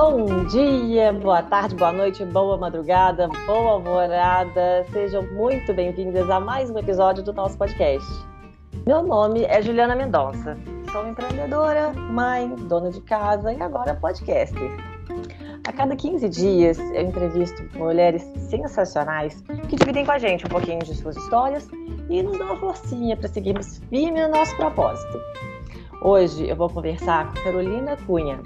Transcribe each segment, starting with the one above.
Bom dia, boa tarde, boa noite, boa madrugada, boa alvorada. Sejam muito bem-vindas a mais um episódio do nosso podcast. Meu nome é Juliana Mendonça. Sou empreendedora, mãe, dona de casa e agora podcaster. A cada 15 dias eu entrevisto mulheres sensacionais que dividem com a gente um pouquinho de suas histórias e nos dão uma forcinha para seguirmos firme no nosso propósito. Hoje eu vou conversar com Carolina Cunha.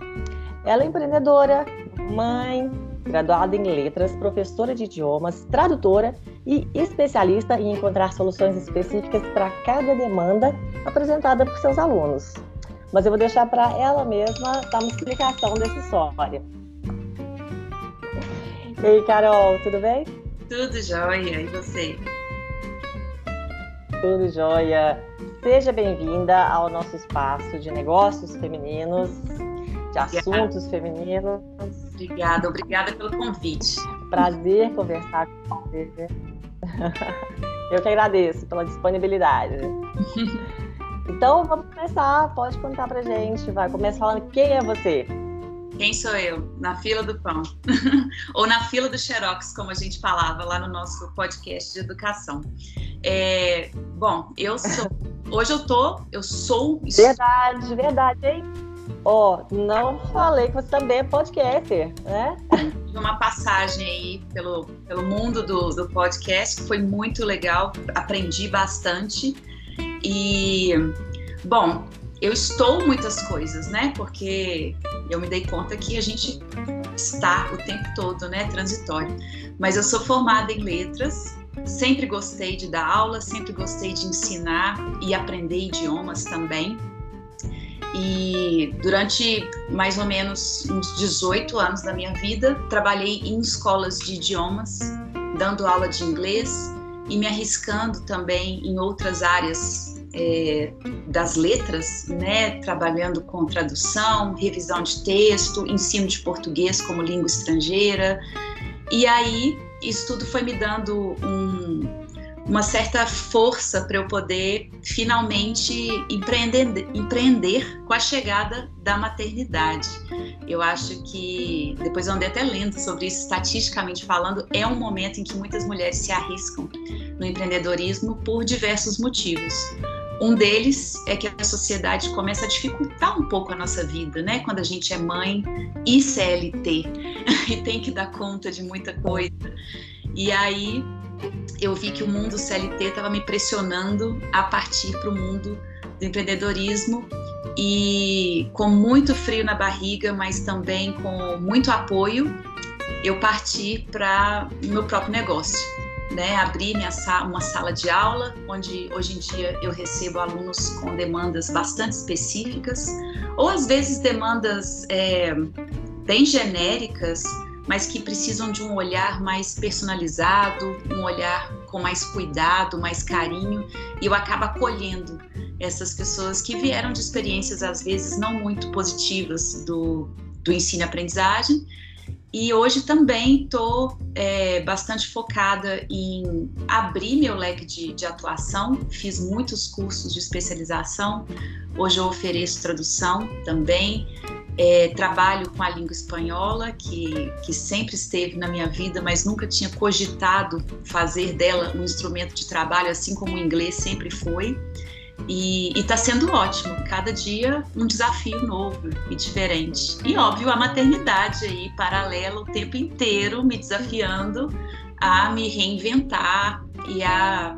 Ela é empreendedora, mãe, graduada em letras, professora de idiomas, tradutora e especialista em encontrar soluções específicas para cada demanda apresentada por seus alunos. Mas eu vou deixar para ela mesma dar uma explicação dessa história. E aí, Carol, tudo bem? Tudo jóia, e você? Tudo jóia. Seja bem-vinda ao nosso espaço de negócios femininos, de assuntos femininos. Obrigada, obrigada pelo convite. Prazer conversar com você. Eu que agradeço pela disponibilidade. Então vamos começar. Pode contar pra gente. Vai começar falando quem é você. Quem sou eu? Na fila do pão. Ou na fila do Xerox, como a gente falava lá no nosso podcast de educação. É, bom, eu sou. Hoje eu tô. Eu sou. Verdade, verdade, hein? Ó, oh, não falei que você também é podcaster, né? Tive uma passagem aí pelo, pelo mundo do, do podcast que foi muito legal, aprendi bastante. E, bom, eu estou muitas coisas, né? Porque eu me dei conta que a gente está o tempo todo, né? Transitório. Mas eu sou formada em letras, sempre gostei de dar aula, sempre gostei de ensinar e aprender idiomas também. E durante mais ou menos uns 18 anos da minha vida, trabalhei em escolas de idiomas, dando aula de inglês e me arriscando também em outras áreas é, das letras, né, trabalhando com tradução, revisão de texto, ensino de português como língua estrangeira. E aí, isso tudo foi me dando um, uma certa força para eu poder finalmente empreender, empreender com a chegada da maternidade. Eu acho que, depois eu andei até lendo sobre isso, estatisticamente falando, é um momento em que muitas mulheres se arriscam no empreendedorismo por diversos motivos. Um deles é que a sociedade começa a dificultar um pouco a nossa vida, né? Quando a gente é mãe e CLT e tem que dar conta de muita coisa. E aí eu vi que o mundo CLT estava me pressionando a partir para o mundo do empreendedorismo e com muito frio na barriga, mas também com muito apoio, eu parti para o meu próprio negócio. Né, abri minha uma sala de aula, onde hoje em dia eu recebo alunos com demandas bastante específicas, ou às vezes demandas é, bem genéricas, mas que precisam de um olhar mais personalizado, um olhar com mais cuidado, mais carinho, e eu acabo acolhendo essas pessoas que vieram de experiências às vezes não muito positivas do, do ensino e aprendizagem. E hoje também estou é, bastante focada em abrir meu leque de, de atuação. Fiz muitos cursos de especialização. Hoje eu ofereço tradução também. É, trabalho com a língua espanhola, que, que sempre esteve na minha vida, mas nunca tinha cogitado fazer dela um instrumento de trabalho, assim como o inglês sempre foi. E está sendo ótimo, cada dia um desafio novo e diferente. E óbvio, a maternidade aí, paralela o tempo inteiro, me desafiando a me reinventar e a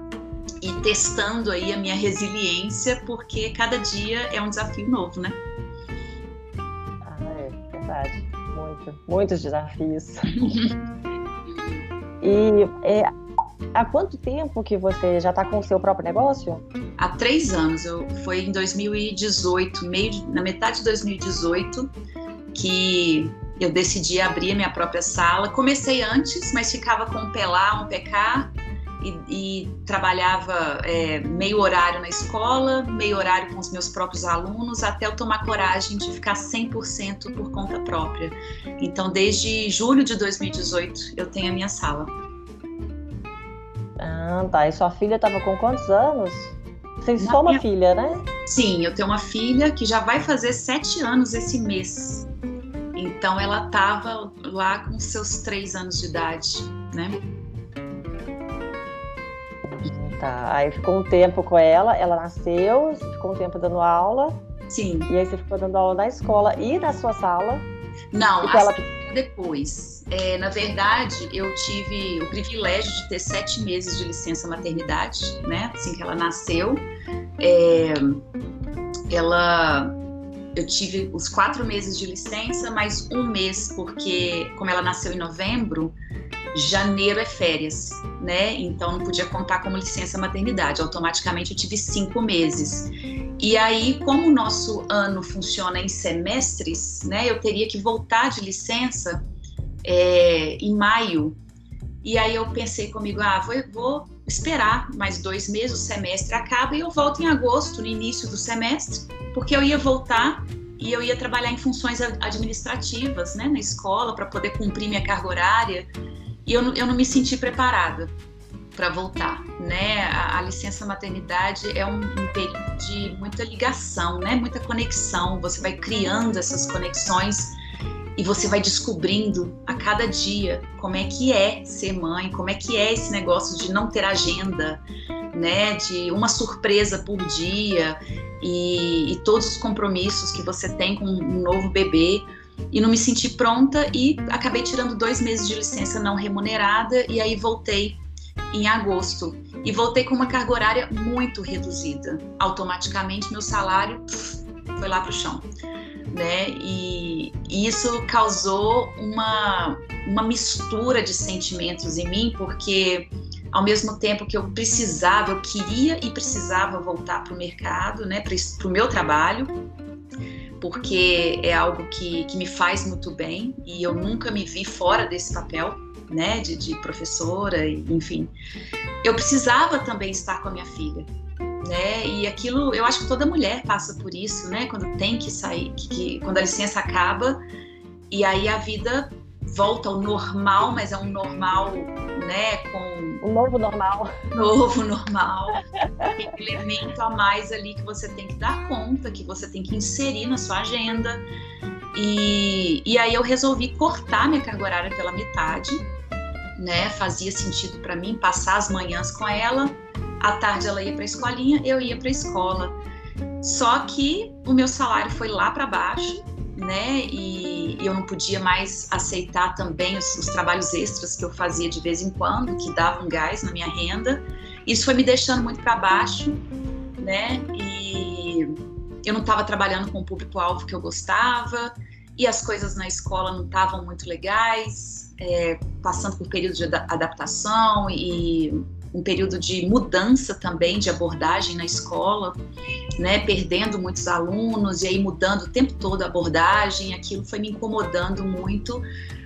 e testando aí a minha resiliência, porque cada dia é um desafio novo, né? Verdade. Muito, muitos desafios. e é, há quanto tempo que você já está com o seu próprio negócio? Há três anos. Eu, foi em 2018, meio, na metade de 2018, que eu decidi abrir a minha própria sala. Comecei antes, mas ficava com um PLA, um PK, e, e trabalhava é, meio horário na escola, meio horário com os meus próprios alunos, até eu tomar coragem de ficar 100% por conta própria. Então, desde julho de 2018, eu tenho a minha sala. Ah, tá. E sua filha estava com quantos anos? Você tem só uma minha... filha, né? Sim, eu tenho uma filha que já vai fazer sete anos esse mês. Então ela estava lá com seus três anos de idade, né? Tá, aí ficou um tempo com ela, ela nasceu, ficou um tempo dando aula. Sim. E aí você ficou dando aula na escola e na sua sala? Não, ela... depois. É, na verdade, eu tive o privilégio de ter sete meses de licença maternidade, né? Assim que ela nasceu. É, ela eu tive os quatro meses de licença, mais um mês, porque como ela nasceu em novembro, janeiro é férias, né? Então não podia contar como licença maternidade. Automaticamente eu tive cinco meses. E aí, como o nosso ano funciona em semestres, né? Eu teria que voltar de licença é, em maio. E aí eu pensei comigo, ah, vou, vou esperar mais dois meses, o semestre acaba e eu volto em agosto, no início do semestre, porque eu ia voltar e eu ia trabalhar em funções administrativas, né, na escola, para poder cumprir minha carga horária. E eu, eu não me senti preparada para voltar, né? A, a, licença maternidade é um, um, período de muita ligação, né? Muita conexão. Você vai criando essas conexões e você vai descobrindo a cada dia como é que é ser mãe, como é que é esse negócio de não ter agenda, né? De uma surpresa por dia e, e todos os compromissos que você tem com um novo bebê e não me senti pronta e acabei tirando dois meses de licença não remunerada e aí voltei em agosto e voltei com uma carga horária muito reduzida. Automaticamente meu salário pff, foi lá para o chão, né? E, e isso causou uma uma mistura de sentimentos em mim porque ao mesmo tempo que eu precisava, eu queria e precisava voltar para o mercado, né, para o meu trabalho, porque é algo que, que me faz muito bem e eu nunca me vi fora desse papel, né, de, de professora, enfim. Eu precisava também estar com a minha filha, né? E aquilo, eu acho que toda mulher passa por isso, né? Quando tem que sair, que, que, quando a licença acaba e aí a vida volta ao normal, mas é um normal, né, com um novo normal. Novo normal. tem um elemento a mais ali que você tem que dar conta, que você tem que inserir na sua agenda. E, e aí eu resolvi cortar minha carga horária pela metade, né? Fazia sentido para mim passar as manhãs com ela, à tarde ela ia para a escolinha, eu ia para a escola. Só que o meu salário foi lá para baixo né? E, e, eu não podia mais aceitar também os, os, trabalhos extras que eu fazia de vez em quando, que davam gás na minha renda. Isso foi me deixando muito para baixo, né? E eu não estava trabalhando com o público-alvo que eu gostava, e as coisas na escola não estavam muito legais, é, passando por período de adaptação e um período de mudança também de abordagem na escola, né, perdendo muitos alunos e aí mudando o tempo todo a abordagem, aquilo foi me incomodando muito,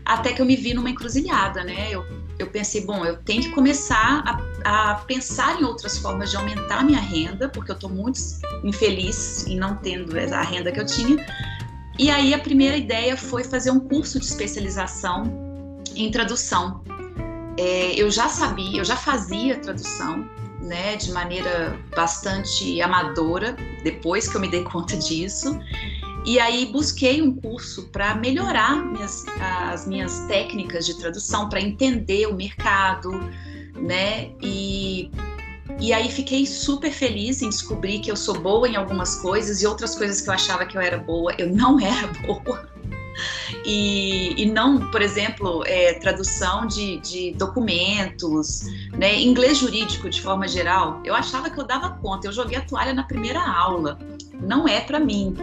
até que eu me vi numa encruzilhada, né? Eu, eu pensei, bom, eu tenho que começar a, a pensar em outras formas de aumentar minha renda, porque eu estou muito infeliz em não tendo a renda que eu tinha. E aí a primeira ideia foi fazer um curso de especialização em tradução é, eu já sabia, eu já fazia tradução, né, de maneira bastante amadora, depois que eu me dei conta disso. E aí busquei um curso para melhorar minhas, as minhas técnicas de tradução, para entender o mercado, né? E, e aí fiquei super feliz em descobrir que eu sou boa em algumas coisas e outras coisas que eu achava que eu era boa, eu não era boa e, e não, por exemplo, é, tradução de, de documentos, né, inglês jurídico de forma geral. Eu achava que eu dava conta, eu joguei a toalha na primeira aula. Não é para mim.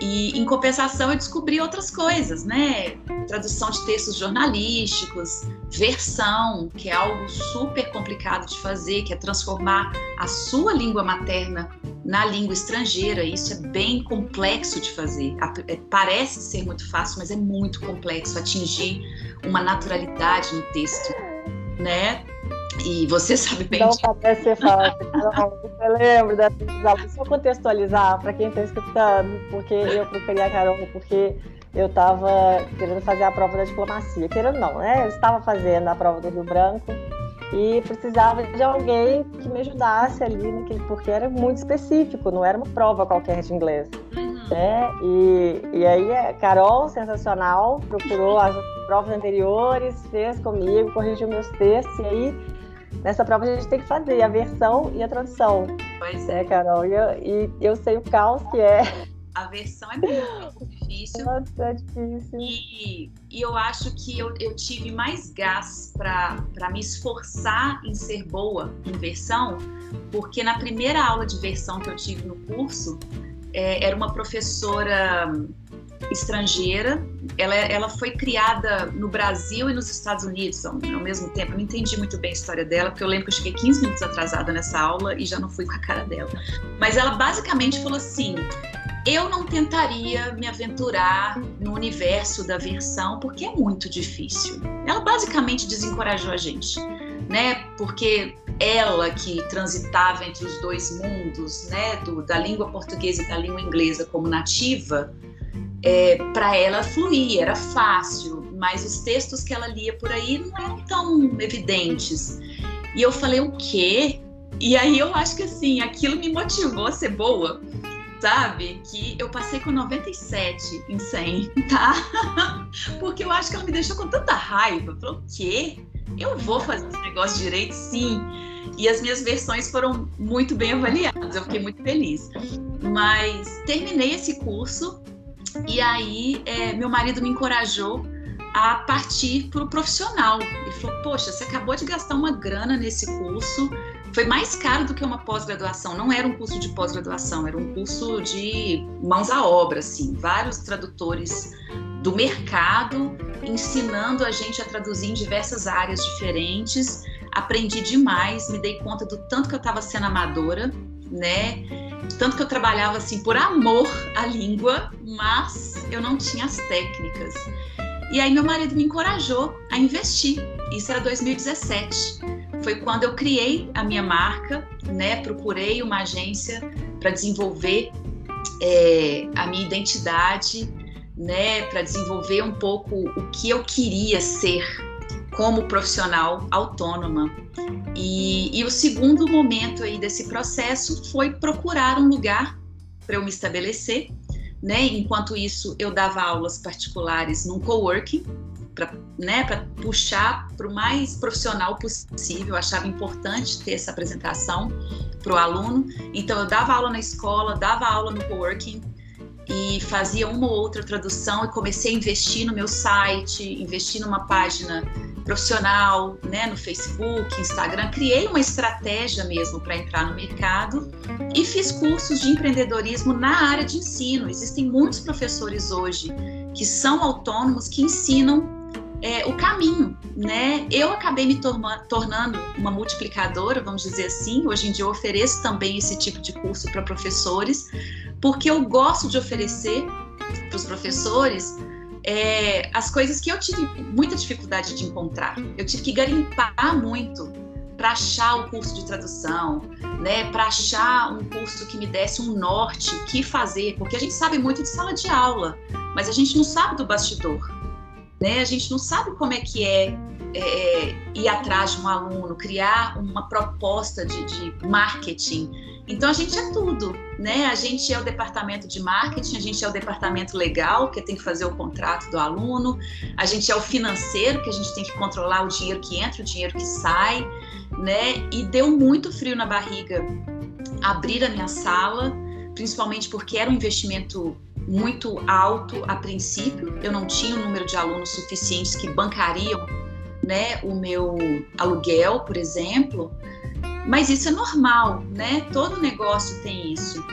E em compensação eu descobri outras coisas, né? Tradução de textos jornalísticos, versão, que é algo super complicado de fazer, que é transformar a sua língua materna na língua estrangeira. Isso é bem complexo de fazer. É, parece ser muito fácil, mas é muito complexo atingir uma naturalidade no texto, né? E você sabe bem Não parece ser fácil. eu lembro desses aulas. Só contextualizar para quem está escutando, porque eu procurei a Carol, porque eu estava querendo fazer a prova da diplomacia. Querendo não, né? Eu estava fazendo a prova do Rio Branco e precisava de alguém que me ajudasse ali, porque era muito específico, não era uma prova qualquer de inglês. Uhum. É, e, e aí a Carol, sensacional, procurou as provas anteriores, fez comigo, corrigiu meus textos, e aí nessa prova a gente tem que fazer a versão e a tradução. Pois é, Carol. E eu, e eu sei o caos que é. A versão é muito difícil. Nossa, é difícil. E, e eu acho que eu, eu tive mais gás para me esforçar em ser boa em versão, porque na primeira aula de versão que eu tive no curso, é, era uma professora estrangeira. Ela, ela foi criada no Brasil e nos Estados Unidos ao, ao, mesmo tempo. Eu não entendi muito bem a história dela, porque eu lembro que eu cheguei 15 minutos atrasada nessa aula e já não fui com a cara dela. Mas ela basicamente falou assim: eu não tentaria me aventurar no universo da versão, porque é muito difícil. Ela basicamente desencorajou a gente, né? Porque ela que transitava entre os dois mundos, né, do, da língua portuguesa e da língua inglesa como nativa, é, para ela fluía, era fácil, mas os textos que ela lia por aí não eram tão evidentes. E eu falei, o quê? E aí eu acho que assim, aquilo me motivou a ser boa, sabe? Que eu passei com 97 em 100, tá? Porque eu acho que ela me deixou com tanta raiva. Falou, o quê? Eu vou fazer esse negócio direito, sim. E as minhas versões foram muito bem avaliadas, eu fiquei muito feliz. Mas terminei esse curso e aí é, meu marido me encorajou a partir para o profissional. Ele falou: Poxa, você acabou de gastar uma grana nesse curso, foi mais caro do que uma pós-graduação. Não era um curso de pós-graduação, era um curso de mãos à obra, assim, vários tradutores do mercado ensinando a gente a traduzir em diversas áreas diferentes. Aprendi demais, me dei conta do tanto que eu estava sendo amadora, né? Tanto que eu trabalhava assim por amor à língua, mas eu não tinha as técnicas. E aí meu marido me encorajou a investir. Isso era 2017. Foi quando eu criei a minha marca, né? Procurei uma agência para desenvolver é, a minha identidade, né? Para desenvolver um pouco o que eu queria ser como profissional autônoma. E, e o segundo momento aí desse processo foi procurar um lugar para eu me estabelecer. Né? Enquanto isso, eu dava aulas particulares num coworking, para né, puxar para o mais profissional possível. Eu achava importante ter essa apresentação para o aluno. Então, eu dava aula na escola, dava aula no coworking e fazia uma ou outra tradução e comecei a investir no meu site, investir numa página profissional, né, no Facebook, Instagram, criei uma estratégia mesmo para entrar no mercado e fiz cursos de empreendedorismo na área de ensino. Existem muitos professores hoje que são autônomos que ensinam é, o caminho, né? Eu acabei me tornando uma multiplicadora, vamos dizer assim. Hoje em dia eu ofereço também esse tipo de curso para professores, porque eu gosto de oferecer para os professores é, as coisas que eu tive muita dificuldade de encontrar. Eu tive que garimpar muito para achar o curso de tradução, né, para achar um curso que me desse um norte, o que fazer, porque a gente sabe muito de sala de aula, mas a gente não sabe do bastidor, né? A gente não sabe como é que é, é ir atrás de um aluno, criar uma proposta de, de marketing então a gente é tudo, né? A gente é o departamento de marketing, a gente é o departamento legal, que tem que fazer o contrato do aluno, a gente é o financeiro, que a gente tem que controlar o dinheiro que entra, o dinheiro que sai, né? E deu muito frio na barriga abrir a minha sala, principalmente porque era um investimento muito alto a princípio, eu não tinha o um número de alunos suficientes que bancariam né, o meu aluguel, por exemplo, mas isso é normal, né? Todo negócio tem isso.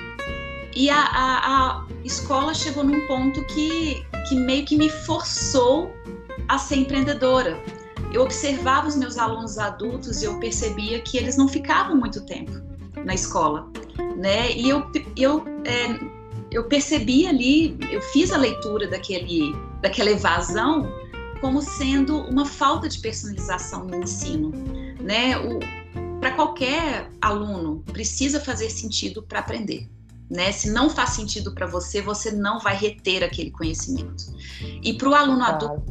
E a, a, a escola chegou num ponto que, que meio que me forçou a ser empreendedora. Eu observava os meus alunos adultos e eu percebia que eles não ficavam muito tempo na escola, né? E eu, eu, é, eu percebi ali, eu fiz a leitura daquele, daquela evasão como sendo uma falta de personalização no ensino, né? O, para qualquer aluno, precisa fazer sentido para aprender. Né? Se não faz sentido para você, você não vai reter aquele conhecimento. E para o aluno adulto,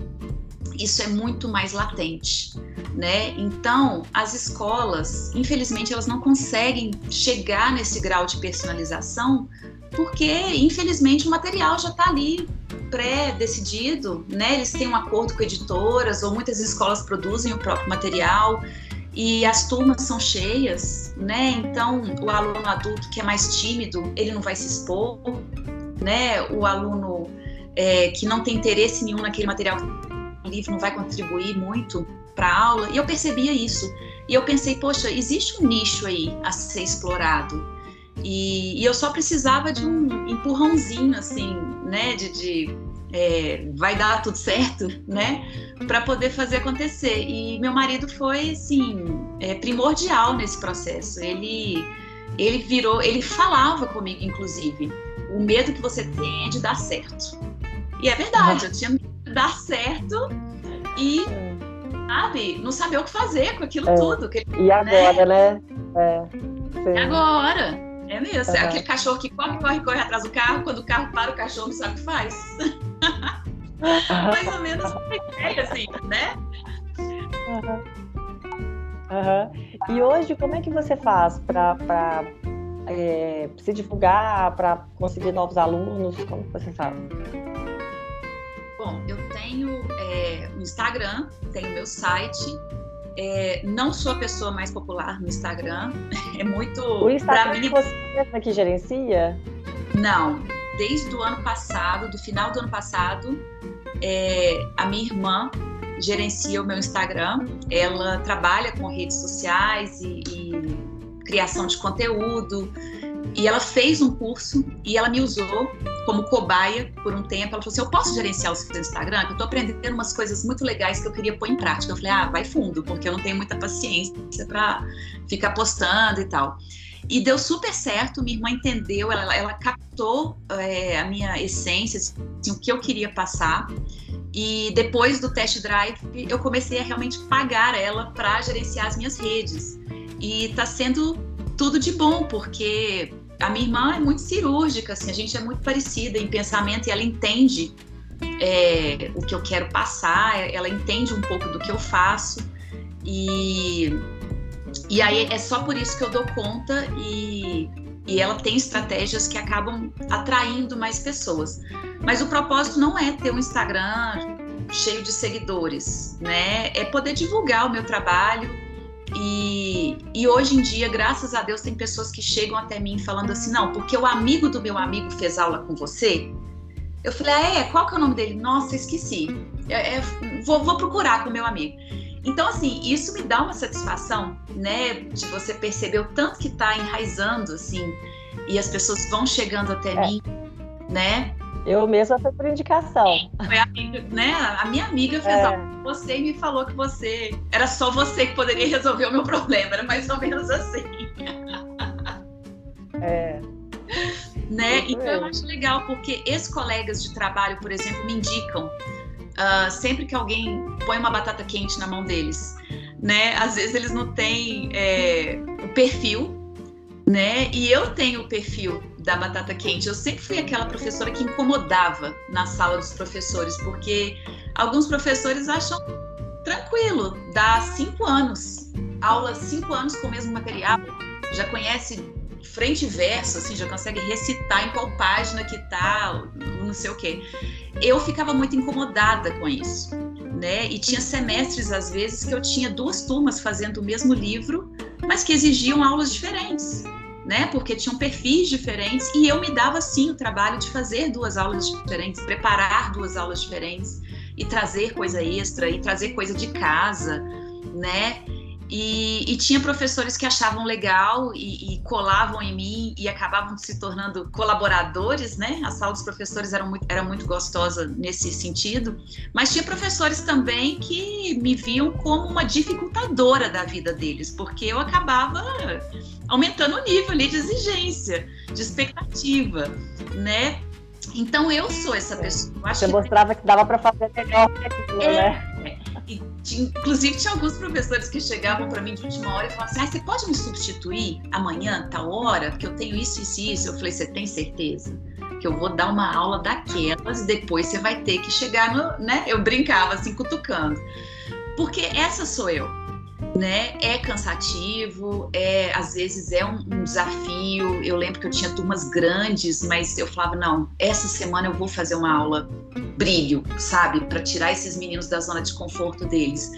isso é muito mais latente. né? Então, as escolas, infelizmente, elas não conseguem chegar nesse grau de personalização porque, infelizmente, o material já está ali pré-decidido, né? Eles têm um acordo com editoras ou muitas escolas produzem o próprio material e as turmas são cheias, né? Então, o aluno adulto que é mais tímido, ele não vai se expor, né? O aluno é, que não tem interesse nenhum naquele material livro não vai contribuir muito para a aula. E eu percebia isso. E eu pensei, poxa, existe um nicho aí a ser explorado. E, e eu só precisava de um empurrãozinho, assim, né? De, de é, vai dar tudo certo, né? Para poder fazer acontecer. E meu marido foi, assim, é, primordial nesse processo. Ele, ele virou, ele falava comigo, inclusive, o medo que você tem é de dar certo. E é verdade, eu tinha medo de dar certo e sabe, não saber o que fazer com aquilo é. tudo. Que, e agora, né? né? É. agora. É mesmo. Uhum. É aquele cachorro que corre, corre, corre atrás do carro, quando o carro para, o cachorro não sabe o que faz. Mais ou menos uma ideia, assim, né? Uhum. E hoje, como é que você faz para é, se divulgar, para conseguir novos alunos? Como você faz? Bom, eu tenho é, um Instagram, tenho meu site. É, não sou a pessoa mais popular no Instagram. É muito. O Instagram mim... você mesma que gerencia? Não. Desde o ano passado, do final do ano passado, é, a minha irmã gerencia o meu Instagram. Ela trabalha com redes sociais e, e criação de conteúdo. E ela fez um curso e ela me usou como cobaia por um tempo. Ela falou assim: Eu posso gerenciar o seu Instagram? Eu tô aprendendo umas coisas muito legais que eu queria pôr em prática. Eu falei: Ah, vai fundo, porque eu não tenho muita paciência para ficar postando e tal. E deu super certo, minha irmã entendeu, ela, ela captou é, a minha essência, assim, o que eu queria passar. E depois do test drive, eu comecei a realmente pagar ela para gerenciar as minhas redes. E está sendo tudo de bom, porque a minha irmã é muito cirúrgica, assim, a gente é muito parecida em pensamento e ela entende é, o que eu quero passar, ela entende um pouco do que eu faço e, e aí é só por isso que eu dou conta e, e ela tem estratégias que acabam atraindo mais pessoas. Mas o propósito não é ter um Instagram cheio de seguidores, né? É poder divulgar o meu trabalho e, e, hoje em dia, graças a Deus, tem pessoas que chegam até mim falando assim: não, porque o amigo do meu amigo fez aula com você. Eu falei: ah, é? Qual que é o nome dele? Nossa, esqueci. É, é, vou, vou procurar com o meu amigo. Então, assim, isso me dá uma satisfação, né? De você perceber o tanto que está enraizando, assim, e as pessoas vão chegando até é. mim, né? Eu mesma foi por indicação. Foi a, né? a minha amiga fez é. algo com você e me falou que você era só você que poderia resolver o meu problema. Era mais ou menos assim. É. Né? Então eu acho legal porque ex-colegas de trabalho, por exemplo, me indicam uh, sempre que alguém põe uma batata quente na mão deles, né? Às vezes eles não têm é, o perfil, né? E eu tenho o perfil da batata quente. Eu sempre fui aquela professora que incomodava na sala dos professores, porque alguns professores acham tranquilo, dá cinco anos, aula cinco anos com o mesmo material, já conhece frente e verso, assim, já consegue recitar em qual página que tá, não sei o quê. Eu ficava muito incomodada com isso, né? E tinha semestres, às vezes, que eu tinha duas turmas fazendo o mesmo livro, mas que exigiam aulas diferentes né? Porque tinham perfis diferentes e eu me dava sim o trabalho de fazer duas aulas diferentes, preparar duas aulas diferentes e trazer coisa extra e trazer coisa de casa, né? E, e, tinha professores que achavam legal e, e, colavam em mim e acabavam se tornando colaboradores, né? A sala dos professores era muito, era muito gostosa nesse sentido, mas tinha professores também que me viam como uma dificultadora da vida deles, porque eu acabava aumentando o nível ali de exigência, de expectativa, né? Então eu sou essa pessoa. Você mostrava que dava para fazer melhor que aquilo, é, né? Inclusive tinha alguns professores que chegavam para mim de última hora e falavam assim: ah, você pode me substituir amanhã, tal hora, porque eu tenho isso, isso e isso. Eu falei: você tem certeza? Que eu vou dar uma aula daquelas e depois você vai ter que chegar no. né? Eu brincava assim, cutucando. Porque essa sou eu né? É cansativo, é às vezes é um, um, desafio. Eu lembro que eu tinha turmas grandes, mas eu falava não, essa semana eu vou fazer uma aula brilho, sabe, para tirar esses meninos da zona de conforto deles.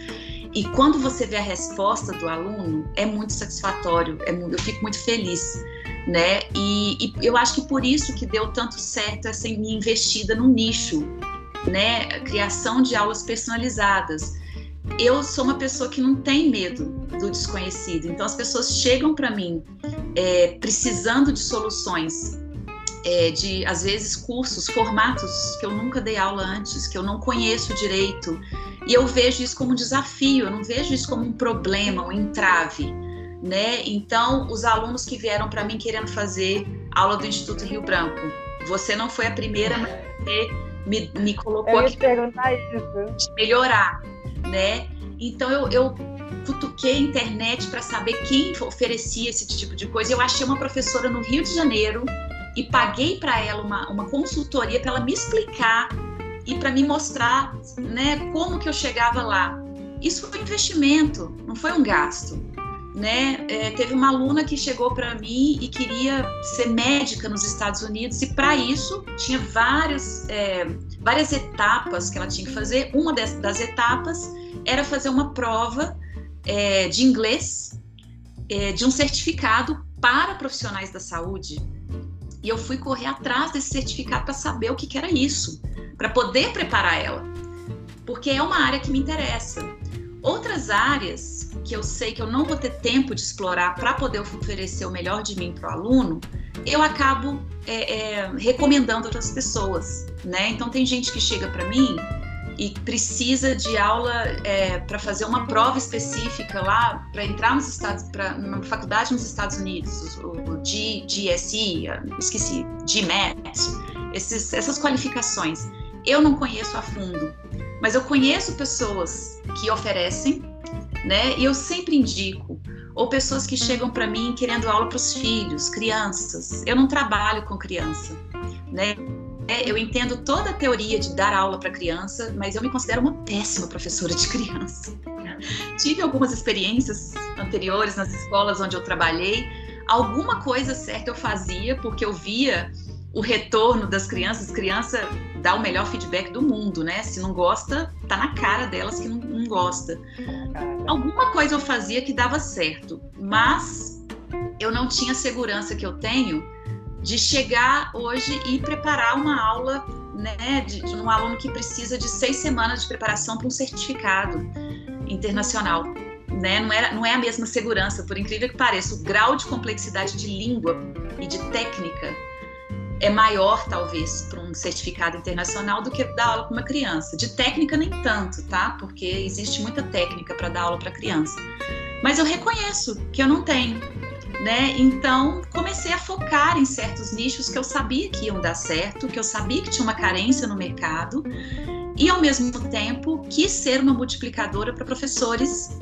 E quando você vê a resposta do aluno, é muito satisfatório, é, eu fico muito feliz, né? E, e eu acho que por isso que deu tanto certo essa minha investida no nicho, né? Criação de aulas personalizadas eu sou uma pessoa que não tem medo do desconhecido. Então as pessoas chegam para mim é, precisando de soluções, é, de às vezes cursos, formatos que eu nunca dei aula antes, que eu não conheço direito. E eu vejo isso como um desafio, eu não vejo isso como um problema, um entrave. Né? Então, os alunos que vieram para mim querendo fazer aula do Instituto Rio Branco, você não foi a primeira, mas você me, me colocou eu aqui de melhorar né? Então eu, eu cutuquei a internet para saber quem oferecia esse tipo de coisa. Eu achei uma professora no Rio de Janeiro e paguei para ela uma, uma consultoria para ela me explicar e para me mostrar né, como que eu chegava lá. Isso foi um investimento, não foi um gasto. Né? É, teve uma aluna que chegou para mim e queria ser médica nos Estados Unidos e para isso tinha várias, é, várias etapas que ela tinha que fazer. Uma das, das etapas era fazer uma prova é, de inglês é, de um certificado para profissionais da saúde. E eu fui correr atrás desse certificado para saber o que, que era isso, para poder preparar ela, porque é uma área que me interessa. Outras áreas que eu sei que eu não vou ter tempo de explorar para poder oferecer o melhor de mim para o aluno, eu acabo é, é, recomendando outras pessoas, né? Então tem gente que chega para mim e precisa de aula é, para fazer uma prova específica lá para entrar nos Estados, para uma faculdade nos Estados Unidos, o, o G, GSE, esqueci, GMAT, esses, essas qualificações. Eu não conheço a fundo, mas eu conheço pessoas que oferecem, né? E eu sempre indico ou pessoas que chegam para mim querendo aula para os filhos, crianças. Eu não trabalho com criança, né? É, eu entendo toda a teoria de dar aula para criança, mas eu me considero uma péssima professora de criança. Tive algumas experiências anteriores nas escolas onde eu trabalhei. Alguma coisa certa eu fazia, porque eu via o retorno das crianças. Criança dá o melhor feedback do mundo, né? Se não gosta, tá na cara delas que não, não gosta. Alguma coisa eu fazia que dava certo, mas eu não tinha a segurança que eu tenho de chegar hoje e preparar uma aula né, de, de um aluno que precisa de seis semanas de preparação para um certificado internacional. Né? Não, é, não é a mesma segurança, por incrível que pareça. O grau de complexidade de língua e de técnica é maior, talvez, para um certificado internacional do que dar aula para uma criança. De técnica, nem tanto, tá? Porque existe muita técnica para dar aula para criança. Mas eu reconheço que eu não tenho né? Então comecei a focar em certos nichos que eu sabia que iam dar certo, que eu sabia que tinha uma carência no mercado e ao mesmo tempo quis ser uma multiplicadora para professores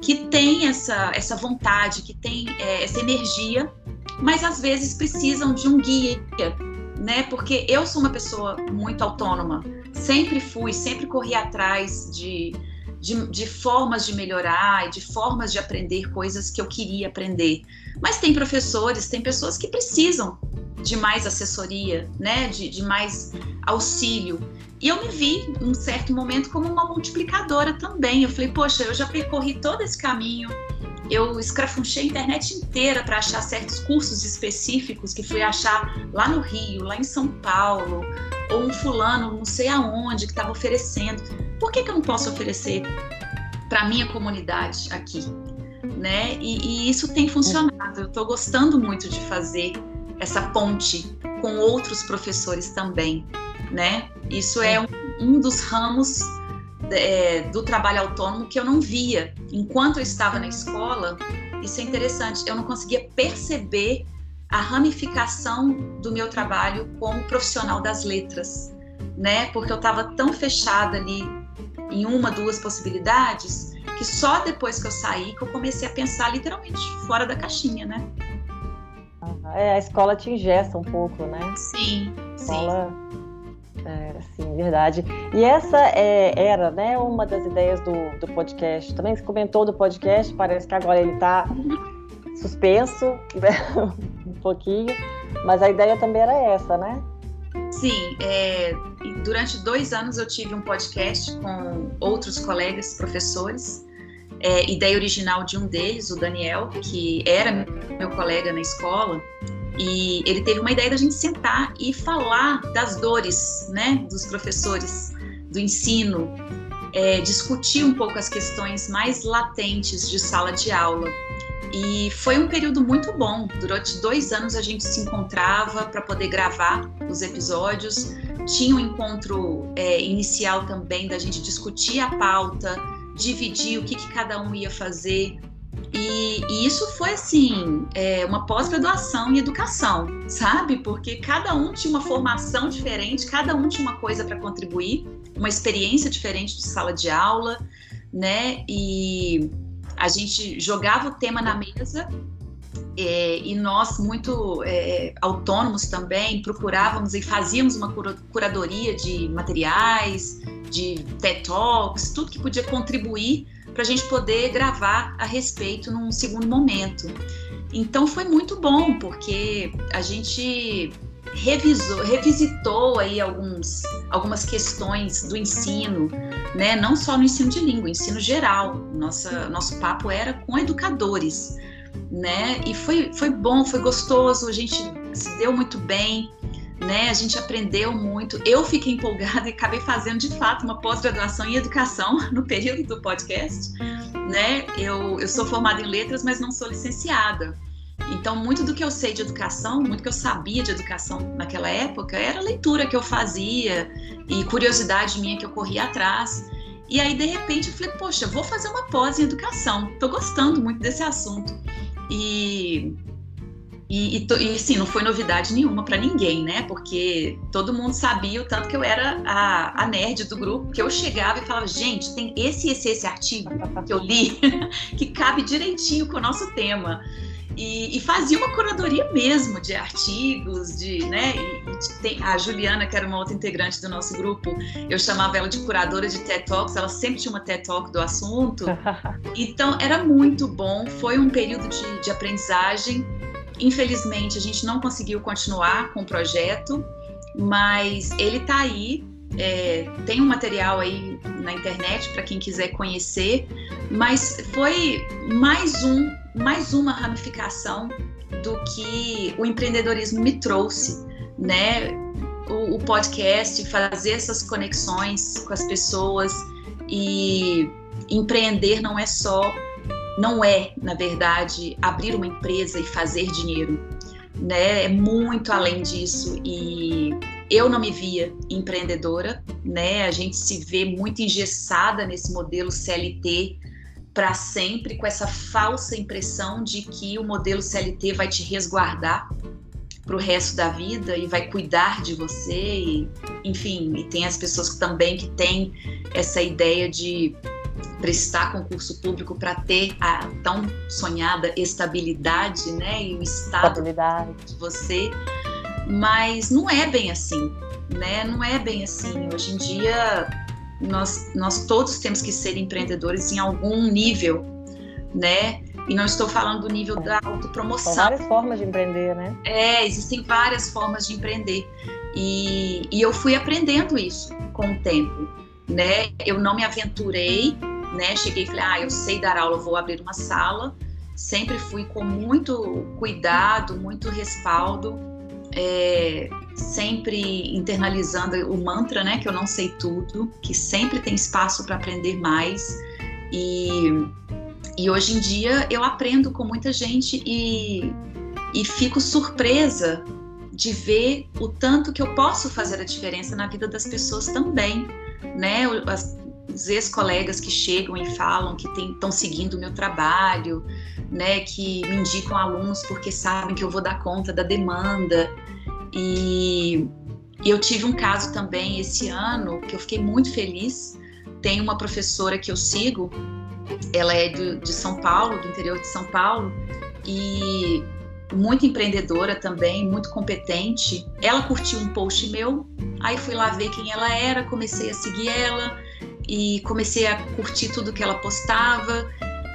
que têm essa, essa vontade, que têm é, essa energia, mas às vezes precisam de um guia, né? Porque eu sou uma pessoa muito autônoma, sempre fui, sempre corri atrás de de, de, formas de melhorar e de formas de aprender coisas que eu queria aprender. Mas tem professores, tem pessoas que precisam de mais assessoria, né? de, de mais auxílio. E eu me vi, num certo momento, como uma multiplicadora também. Eu falei, poxa, eu já percorri todo esse caminho, eu escrafunchei a internet inteira para achar certos cursos específicos que fui achar lá no Rio, lá em São Paulo, ou um fulano, não sei aonde, que estava oferecendo por que, que eu não posso oferecer para minha comunidade aqui? Né? E, e isso tem funcionado. Eu estou gostando muito de fazer essa ponte com outros professores também, né? Isso é um, um dos ramos é, do trabalho autônomo que eu não via enquanto eu estava na escola. Isso é interessante. Eu não conseguia perceber a ramificação do meu trabalho como profissional das letras, né? Porque eu estava tão fechada ali em uma, duas possibilidades, que só depois que eu saí que eu comecei a pensar literalmente fora da caixinha, né? É, a escola te ingessa um pouco, né? Sim, a escola, sim. É, Sim, verdade. E essa é, era né, uma das ideias do, do podcast. Também você comentou do podcast, parece que agora ele está suspenso né, um pouquinho, mas a ideia também era essa, né? Sim, é, durante dois anos eu tive um podcast com outros colegas professores. É, ideia original de um deles, o Daniel, que era meu colega na escola, e ele teve uma ideia da gente sentar e falar das dores, né, dos professores, do ensino, é, discutir um pouco as questões mais latentes de sala de aula. E foi um período muito bom. Durante dois anos a gente se encontrava para poder gravar os episódios. Tinha um encontro é, inicial também da gente discutir a pauta, dividir o que, que cada um ia fazer, e, e, isso foi assim é, uma pós-graduação em educação, sabe? Porque cada um tinha uma formação diferente, cada um tinha uma coisa para contribuir, uma experiência diferente de sala de aula, né? E a gente jogava o tema na mesa é, e nós, muito é, autônomos também, procurávamos e fazíamos uma curadoria de materiais, de TED Talks, tudo que podia contribuir para a gente poder gravar a respeito num segundo momento. Então foi muito bom, porque a gente revisou, revisitou aí alguns, algumas questões do ensino, né? não só no ensino de língua, ensino geral. Nossa, nosso papo era com educadores. Né? E foi, foi bom, foi gostoso, a gente se deu muito bem né? A gente aprendeu muito. Eu fiquei empolgada e acabei fazendo de fato uma pós-graduação em educação no período do podcast, né? Eu, eu sou formada em letras, mas não sou licenciada. Então, muito do que eu sei de educação, muito que eu sabia de educação naquela época, era leitura que eu fazia e curiosidade minha que eu corria atrás. E aí, de repente, eu falei, poxa, vou fazer uma pós em educação. Estou gostando muito desse assunto. E e, e, e sim, não foi novidade nenhuma para ninguém, né? Porque todo mundo sabia o tanto que eu era a, a nerd do grupo, que eu chegava e falava, gente, tem esse esse esse artigo que eu li que cabe direitinho com o nosso tema. E, e, fazia uma curadoria mesmo de artigos, de, né? E, tem, a Juliana, que era uma outra integrante do nosso grupo, eu chamava ela de curadora de TED Talks, ela sempre tinha uma TED Talk do assunto. Então era muito bom, foi um período de, de aprendizagem Infelizmente, a gente não conseguiu continuar com o projeto, mas ele está aí. É, tem um material aí na internet para quem quiser conhecer, mas foi mais um, mais uma ramificação do que o empreendedorismo me trouxe, né? O, o podcast, fazer essas conexões com as pessoas e empreender não é só não é, na verdade, abrir uma empresa e fazer dinheiro, né? É muito além disso e eu não me via empreendedora, né? A gente se vê muito engessada nesse modelo CLT para sempre com essa falsa impressão de que o modelo CLT vai te resguardar para o resto da vida e vai cuidar de você e, enfim, e tem as pessoas também que têm essa ideia de prestar concurso público para ter a tão sonhada estabilidade, né, e o estado de você, mas não é bem assim, né? Não é bem assim. Hoje em dia nós nós todos temos que ser empreendedores em algum nível, né? E não estou falando do nível da autopromoção. São várias formas de empreender, né? É, existem várias formas de empreender. E, e eu fui aprendendo isso com o tempo, né? Eu não me aventurei né? Cheguei e falei, ah, eu sei dar aula, vou abrir uma sala. Sempre fui com muito cuidado, muito respaldo, é, sempre internalizando o mantra, né? Que eu não sei tudo, que sempre tem espaço para aprender mais. E, e hoje em dia eu aprendo com muita gente e, e fico surpresa de ver o tanto que eu posso fazer a diferença na vida das pessoas também, né? As, os ex-colegas que chegam e falam que estão seguindo o meu trabalho, né, que me indicam alunos porque sabem que eu vou dar conta da demanda. E, eu tive um caso também esse ano que eu fiquei muito feliz. Tem uma professora que eu sigo, ela é do, de São Paulo, do interior de São Paulo, e muito empreendedora também, muito competente. Ela curtiu um post meu, aí fui lá ver quem ela era, comecei a seguir ela e comecei a curtir tudo que ela postava.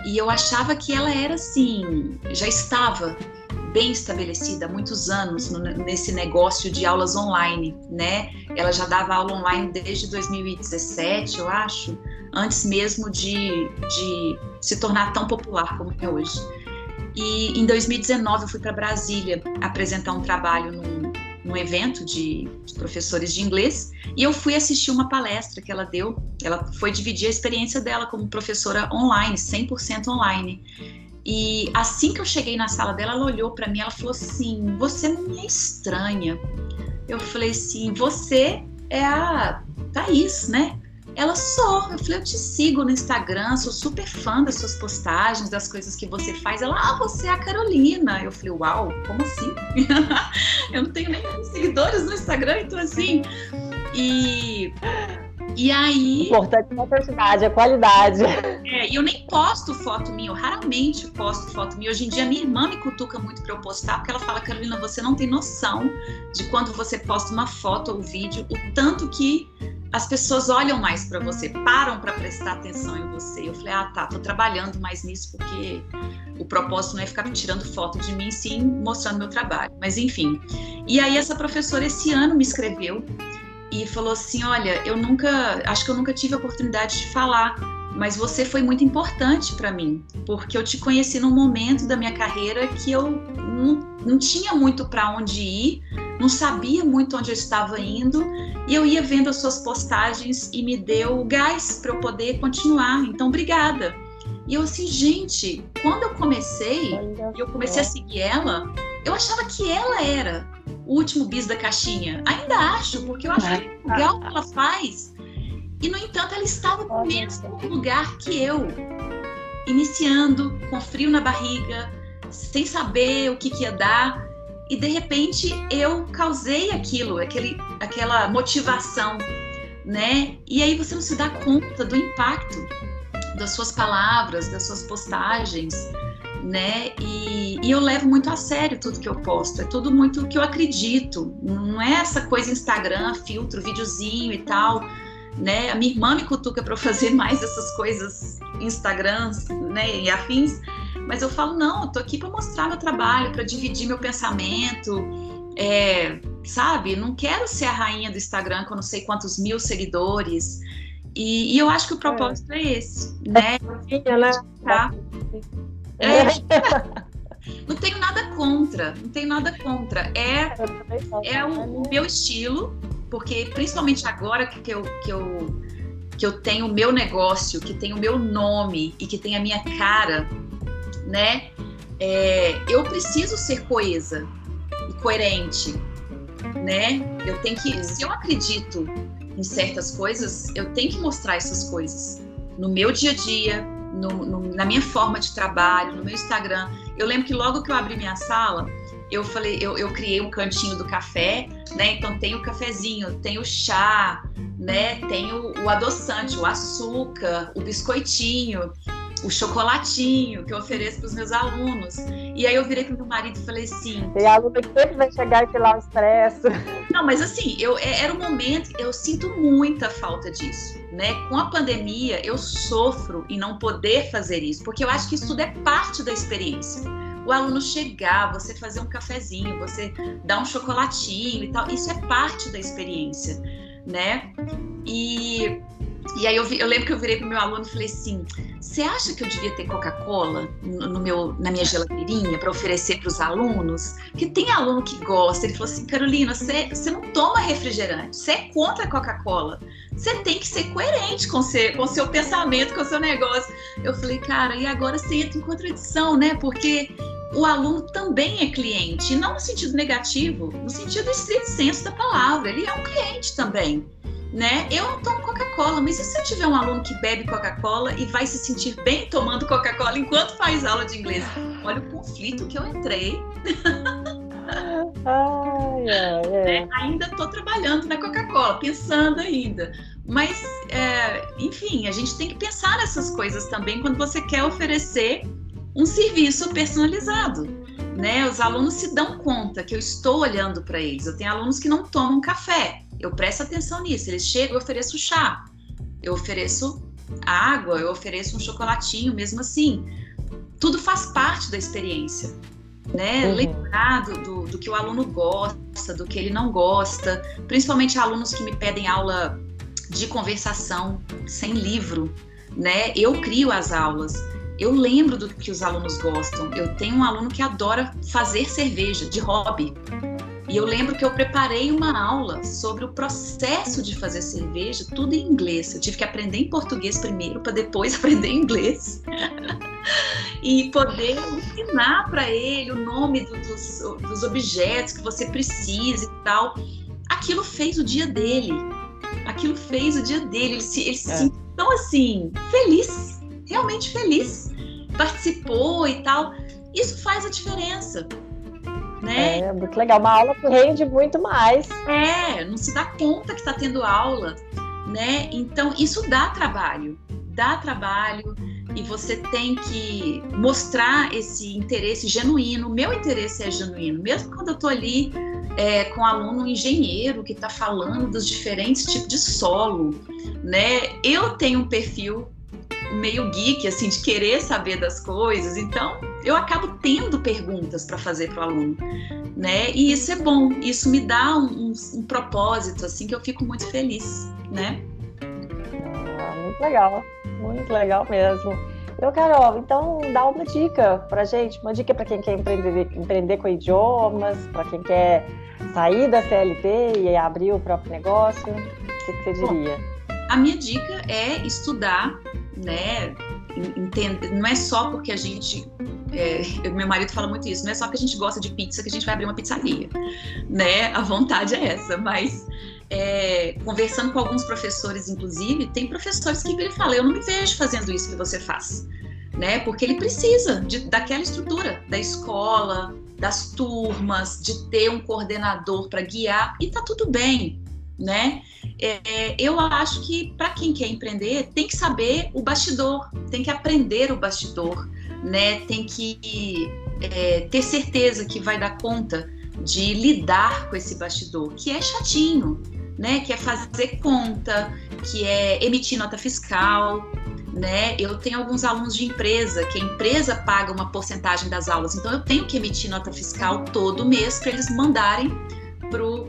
E eu achava que ela era assim, já estava bem estabelecida há muitos anos no, nesse negócio de aulas online, né? Ela já dava aula online desde 2017, eu acho, antes mesmo de, de se tornar tão popular como é hoje. E em 2019 eu fui para Brasília apresentar um trabalho num, num evento de, de, professores de inglês e eu fui assistir uma palestra que ela deu. Ela foi dividir a experiência dela como professora online, 100% online. E assim que eu cheguei na sala dela, ela olhou para mim, ela falou assim: "Você não é estranha". Eu falei assim: "Você é a Thaís, né?" Ela só, eu falei, eu te sigo no Instagram, sou super fã das suas postagens, das coisas que você faz. Ela, ah, você é a Carolina. Eu falei, uau, como assim? eu não tenho nem seguidores no Instagram, então assim. E e aí. Importante é a quantidade, a qualidade. É, e eu nem posto foto minha, eu raramente posto foto minha. Hoje em dia, minha irmã me cutuca muito para eu postar, porque ela fala, Carolina, você não tem noção de quando você posta uma foto ou vídeo, o tanto que as pessoas olham mais para você, param para prestar atenção em você. Eu falei, ah, tá, tô trabalhando mais nisso, porque o propósito não é ficar tirando foto de mim, sim mostrando meu trabalho. Mas enfim. E aí, essa professora esse ano me escreveu e falou assim: Olha, eu nunca, acho que eu nunca tive a oportunidade de falar, mas você foi muito importante para mim, porque eu te conheci num momento da minha carreira que eu não, não tinha muito para onde ir, não sabia muito onde eu estava indo, e eu ia vendo as suas postagens e me deu gás para eu poder continuar. Então, obrigada. E eu assim, gente, quando eu comecei, e eu comecei a seguir ela, eu achava que ela era o último bis da caixinha. Ainda acho, porque eu acho legal o que ela faz. E, no entanto, ela estava no mesmo lugar que eu, iniciando, com frio na barriga, sem saber o que, que ia dar. E, de repente, eu causei aquilo, aquele, aquela motivação, né? E aí você não se dá conta do impacto das suas palavras, das suas postagens, né? E, e, eu levo muito a sério tudo que eu posto, é tudo muito que eu acredito, não é essa coisa Instagram, filtro, videozinho e tal, né? A minha irmã me cutuca para fazer mais essas coisas Instagrams, né, e afins, mas eu falo não, eu tô aqui para mostrar meu trabalho, para dividir meu pensamento, é, sabe? Não quero ser a rainha do Instagram com não sei quantos mil seguidores. E, e eu acho que o propósito é, é esse, né? É, né? Tá? É. não tenho nada contra, não tenho nada contra. É, é o, meu estilo, porque principalmente agora que eu, que eu, que eu tenho o meu negócio, que tem o meu nome e que tem a minha cara, né? É, eu preciso ser coesa e coerente, né? Eu tenho que, se eu acredito em certas coisas, eu tenho que mostrar essas coisas no meu dia a dia, no, no, na minha forma de trabalho, no meu Instagram. Eu lembro que logo que eu abri minha sala, eu falei, eu, eu criei um cantinho do café, né? Então tem o cafezinho, tem o chá, né? Tem o, o adoçante, o açúcar, o biscoitinho o chocolatinho que eu ofereço para os meus alunos. E aí eu virei para meu marido e falei assim. Tem aluno que sempre vai chegar e filar o estresse. Não, mas assim, eu, é, era um momento, eu sinto muita falta disso. Né? Com a pandemia, eu sofro em não poder fazer isso, porque eu acho que isso tudo é parte da experiência. O aluno chegar, você fazer um cafezinho, você dar um chocolatinho e tal, isso é parte da experiência, né? E e aí eu, vi, eu lembro que eu virei pro meu aluno e falei assim: você acha que eu devia ter Coca-Cola no, meu, na minha geladeirinha para oferecer para os alunos? Porque tem aluno que gosta. Ele falou assim: Carolina, você, você não toma refrigerante, você é contra a Coca-Cola. Você tem que ser coerente com o com seu pensamento, com o seu negócio. Eu falei, cara, e agora você entra em contradição, né? Porque o aluno também é cliente, não no sentido negativo, no sentido estrito senso da palavra. Ele é um cliente também né? Eu não tomo Coca-Cola, mas e se eu tiver um aluno que bebe Coca-Cola e vai se sentir bem tomando Coca-Cola enquanto faz aula de inglês? Olha o conflito que eu entrei. Ai, ai, ai. É, ainda estou trabalhando na Coca-Cola, pensando ainda. Mas, é, enfim, a gente tem que pensar nessas coisas também quando você quer oferecer um serviço personalizado né? Os alunos se dão conta que eu estou olhando para eles. Eu tenho alunos que não tomam café. Eu presto atenção nisso. Eles chegam, eu ofereço chá. Eu ofereço água, eu ofereço um chocolatinho, mesmo assim. Tudo faz parte da experiência. Né? Uhum. Lembrar do, do, do que o aluno gosta, do que ele não gosta, principalmente alunos que me pedem aula de conversação sem livro, né? Eu crio as aulas. Eu lembro do que os alunos gostam. Eu tenho um aluno que adora fazer cerveja de hobby. E eu lembro que eu preparei uma aula sobre o processo de fazer cerveja, tudo em inglês. Eu tive que aprender em português primeiro, para depois aprender inglês. e poder ensinar para ele o nome do, dos, dos objetos que você precisa e tal. Aquilo fez o dia dele. Aquilo fez o dia dele. Ele se, ele se é. sentiu tão assim, feliz, realmente feliz. Participou e tal. Isso faz a diferença né? É muito legal. Uma aula que rende muito mais. É, não se dá conta que está tendo aula, né? Então, isso dá trabalho. Dá trabalho e você tem que mostrar esse interesse genuíno. Meu interesse é genuíno, mesmo quando eu estou ali é, com um aluno engenheiro que está falando dos diferentes tipos de solo, né? Eu tenho um perfil meio geek, assim, de querer saber das coisas. Então, eu acabo tendo perguntas para fazer para o aluno, né? E isso é bom, isso me dá um, um, um, propósito, assim, que eu fico muito feliz, né? Ah, muito legal, muito legal mesmo. Eu, Carol, então dá uma dica para gente, uma dica para quem quer empreender, empreender com idiomas, para quem quer sair da CLT e abrir o próprio negócio. O que, que você diria? Bom, a minha dica é estudar né? Entende, não é só porque a gente é, meu marido fala muito isso, não é só que a gente gosta de pizza que a gente vai abrir uma pizzaria, né? A vontade é essa, mas é, conversando com alguns professores, inclusive, tem professores que ele fala, eu não me vejo fazendo isso que você faz, né? Porque ele precisa de, daquela estrutura da escola, das turmas, de ter um coordenador para guiar e tá tudo bem, né? É, eu acho que para quem quer empreender tem que saber o bastidor, tem que aprender o bastidor, né? Tem que é, ter certeza que vai dar conta de lidar com esse bastidor, que é chatinho, né? Que é fazer conta, que é emitir nota fiscal, né? Eu tenho alguns alunos de empresa que a empresa paga uma porcentagem das aulas, então eu tenho que emitir nota fiscal todo mês para eles mandarem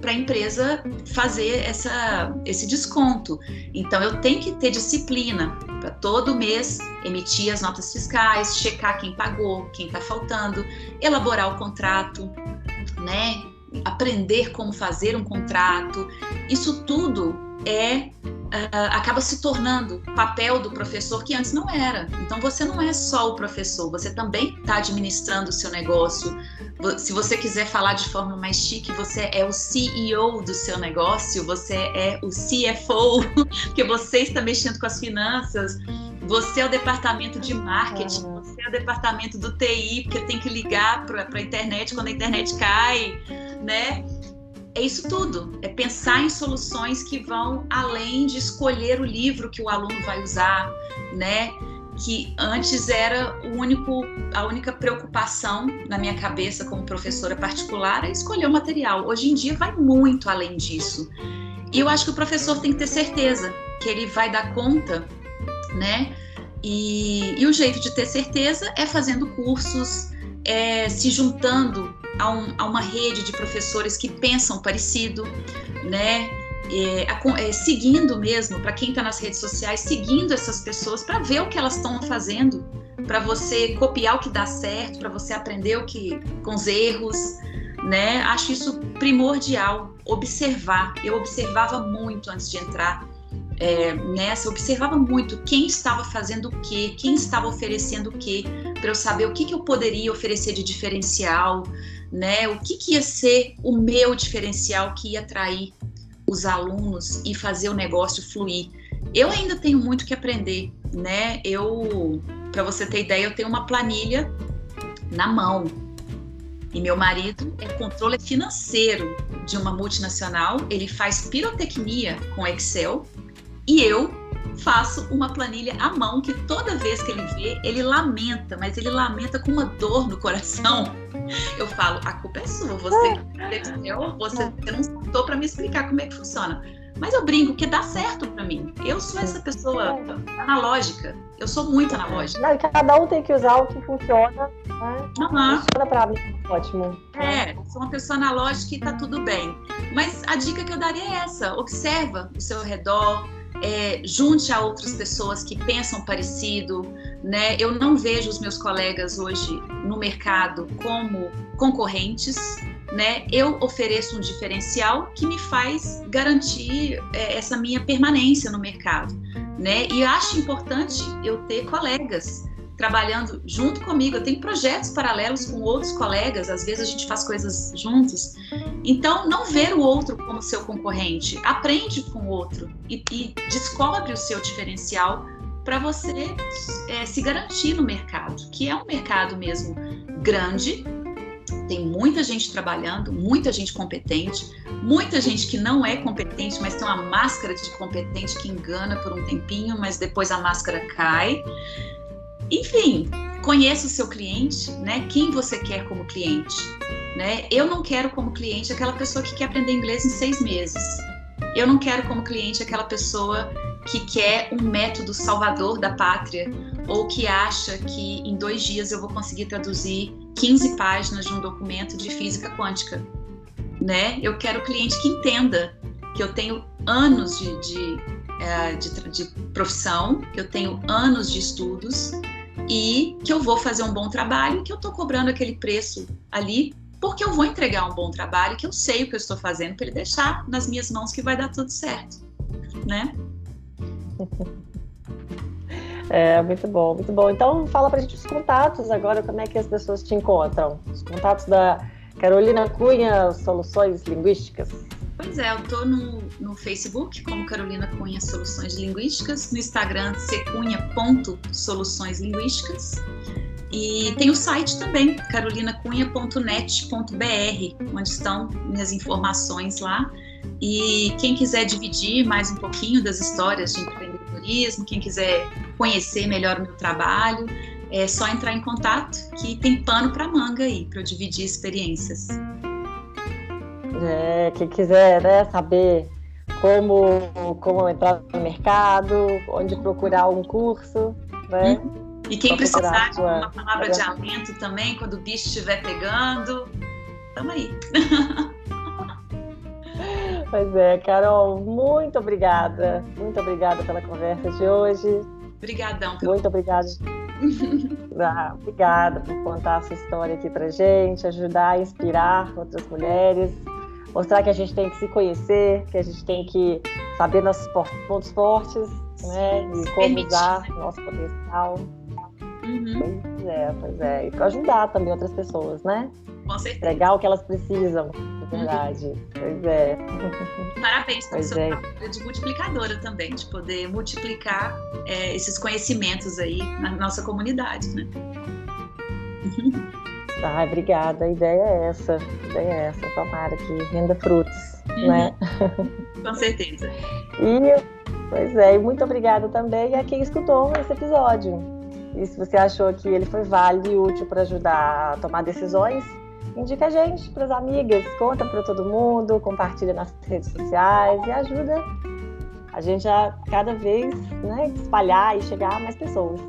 para a empresa fazer essa, esse desconto. Então, eu tenho que ter disciplina para todo mês emitir as notas fiscais, checar quem pagou, quem está faltando, elaborar o contrato, né? aprender como fazer um contrato. Isso tudo é uh, acaba se tornando papel do professor que antes não era. Então você não é só o professor, você também está administrando o seu negócio. Se você quiser falar de forma mais chique, você é o CEO do seu negócio, você é o CFO, porque você está mexendo com as finanças. Você é o departamento de marketing, você é o departamento do TI, porque tem que ligar para a internet quando a internet cai, né? É isso tudo, é pensar em soluções que vão além de escolher o livro que o aluno vai usar, né? Que antes era o único, a única preocupação na minha cabeça como professora particular é escolher o material. Hoje em dia vai muito além disso. E eu acho que o professor tem que ter certeza que ele vai dar conta, né? E, e o jeito de ter certeza é fazendo cursos, é se juntando a, um, a uma rede de professores que pensam parecido, né? É, é, seguindo mesmo, para quem está nas redes sociais, seguindo essas pessoas para ver o que elas estão fazendo, para você copiar o que dá certo, para você aprender o que com os erros, né? Acho isso primordial, observar. Eu observava muito antes de entrar é, nessa, observava muito quem estava fazendo o que, quem estava oferecendo o que, para eu saber o que, que eu poderia oferecer de diferencial, né? O que, que ia ser o meu diferencial que ia atrair os alunos e fazer o negócio fluir. Eu ainda tenho muito que aprender, né? Eu, para você ter ideia, eu tenho uma planilha na mão. E meu marido é controle financeiro de uma multinacional, ele faz pirotecnia com Excel e eu faço uma planilha à mão que toda vez que ele vê, ele lamenta, mas ele lamenta com uma dor no coração. Eu falo, a culpa é sua, você, você não sentou para me explicar como é que funciona. Mas eu brinco que dá certo para mim. Eu sou essa pessoa analógica. Eu sou muito analógica. Não, cada um tem que usar o que funciona. Né? Uhum. Funciona para mim, ótimo. É, sou uma pessoa analógica e tá tudo bem. Mas a dica que eu daria é essa: observa o seu redor, é, junte a outras pessoas que pensam parecido, né? Eu não vejo os meus colegas hoje no mercado como concorrentes, né? Eu ofereço um diferencial que me faz garantir é, essa minha permanência no mercado, né? E acho importante eu ter colegas trabalhando junto comigo. Eu tenho projetos paralelos com outros colegas, às vezes a gente faz coisas juntos. Então, não ver o outro como seu concorrente, aprende com o outro e, e descobre o seu diferencial para você é, se garantir no mercado, que é um mercado mesmo grande, tem muita gente trabalhando, muita gente competente, muita gente que não é competente, mas tem uma máscara de competente que engana por um tempinho, mas depois a máscara cai. Enfim, conheça o seu cliente, né? Quem você quer como cliente, né? Eu não quero como cliente aquela pessoa que quer aprender inglês em seis meses. Eu não quero como cliente aquela pessoa que quer um método salvador da pátria ou que acha que em dois dias eu vou conseguir traduzir 15 páginas de um documento de física quântica, né? Eu quero o cliente que entenda que eu tenho anos de, de, é, de, de profissão, eu tenho anos de estudos e que eu vou fazer um bom trabalho, que eu estou cobrando aquele preço ali porque eu vou entregar um bom trabalho, que eu sei o que eu estou fazendo para ele deixar nas minhas mãos que vai dar tudo certo, né? É, muito bom, muito bom. Então, fala pra gente os contatos agora, como é que as pessoas te encontram. Os contatos da Carolina Cunha, Soluções Linguísticas. É, eu tô no, no Facebook como Carolina Cunha Soluções Linguísticas, no Instagram secunha.soluçõeslinguísticas e tem o site também, carolinacunha.net.br, onde estão minhas informações lá. E quem quiser dividir mais um pouquinho das histórias de empreendedorismo, quem quiser conhecer melhor o meu trabalho, é só entrar em contato que tem pano para manga aí para eu dividir experiências. É, quem quiser né, saber como, como entrar no mercado, onde procurar um curso, né? Hum. E quem precisar de uma palavra de alento também, quando o bicho estiver pegando, tamo aí. Pois é, Carol, muito obrigada. Muito obrigada pela conversa de hoje. Obrigadão. Muito obrigada. ah, obrigada por contar a sua história aqui pra gente, ajudar a inspirar outras mulheres, mostrar que a gente tem que se conhecer, que a gente tem que saber nossos pontos fortes, né? E como usar né? nosso potencial. Uhum. Pois é, pois é. E ajudar também outras pessoas, né? Com certeza. Entregar o que elas precisam, de verdade. Uhum. Pois é. Parabéns pelo seu é. trabalho de multiplicadora também, de poder multiplicar é, esses conhecimentos aí na nossa comunidade, né? Ah, obrigada. A ideia é essa. A ideia é essa. Tomara que renda frutos, uhum. né? Com certeza. E, pois é, e muito obrigada também a quem escutou esse episódio. E se você achou que ele foi válido e útil para ajudar a tomar decisões, indica a gente para as amigas, conta para todo mundo, compartilha nas redes sociais e ajuda a gente a cada vez né, espalhar e chegar a mais pessoas.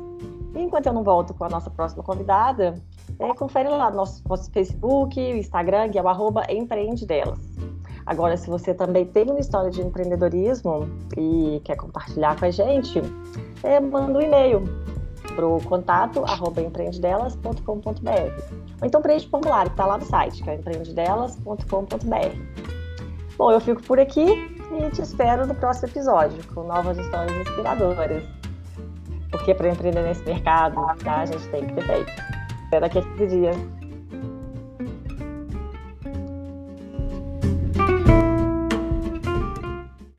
E enquanto eu não volto com a nossa próxima convidada, é, confere lá no nosso, nosso Facebook, Instagram, que é o arroba Empreende Delas. Agora, se você também tem uma história de empreendedorismo e quer compartilhar com a gente, é, manda um e-mail para o contato arroba empreendedelas.com.br. Ou então preenche o formulário que está lá no site, que é empreendedelas.com.br. Bom, eu fico por aqui e te espero no próximo episódio com novas histórias inspiradoras. Porque para empreender nesse mercado, tá, a gente tem que ter feito. Até daqui a 15 dias.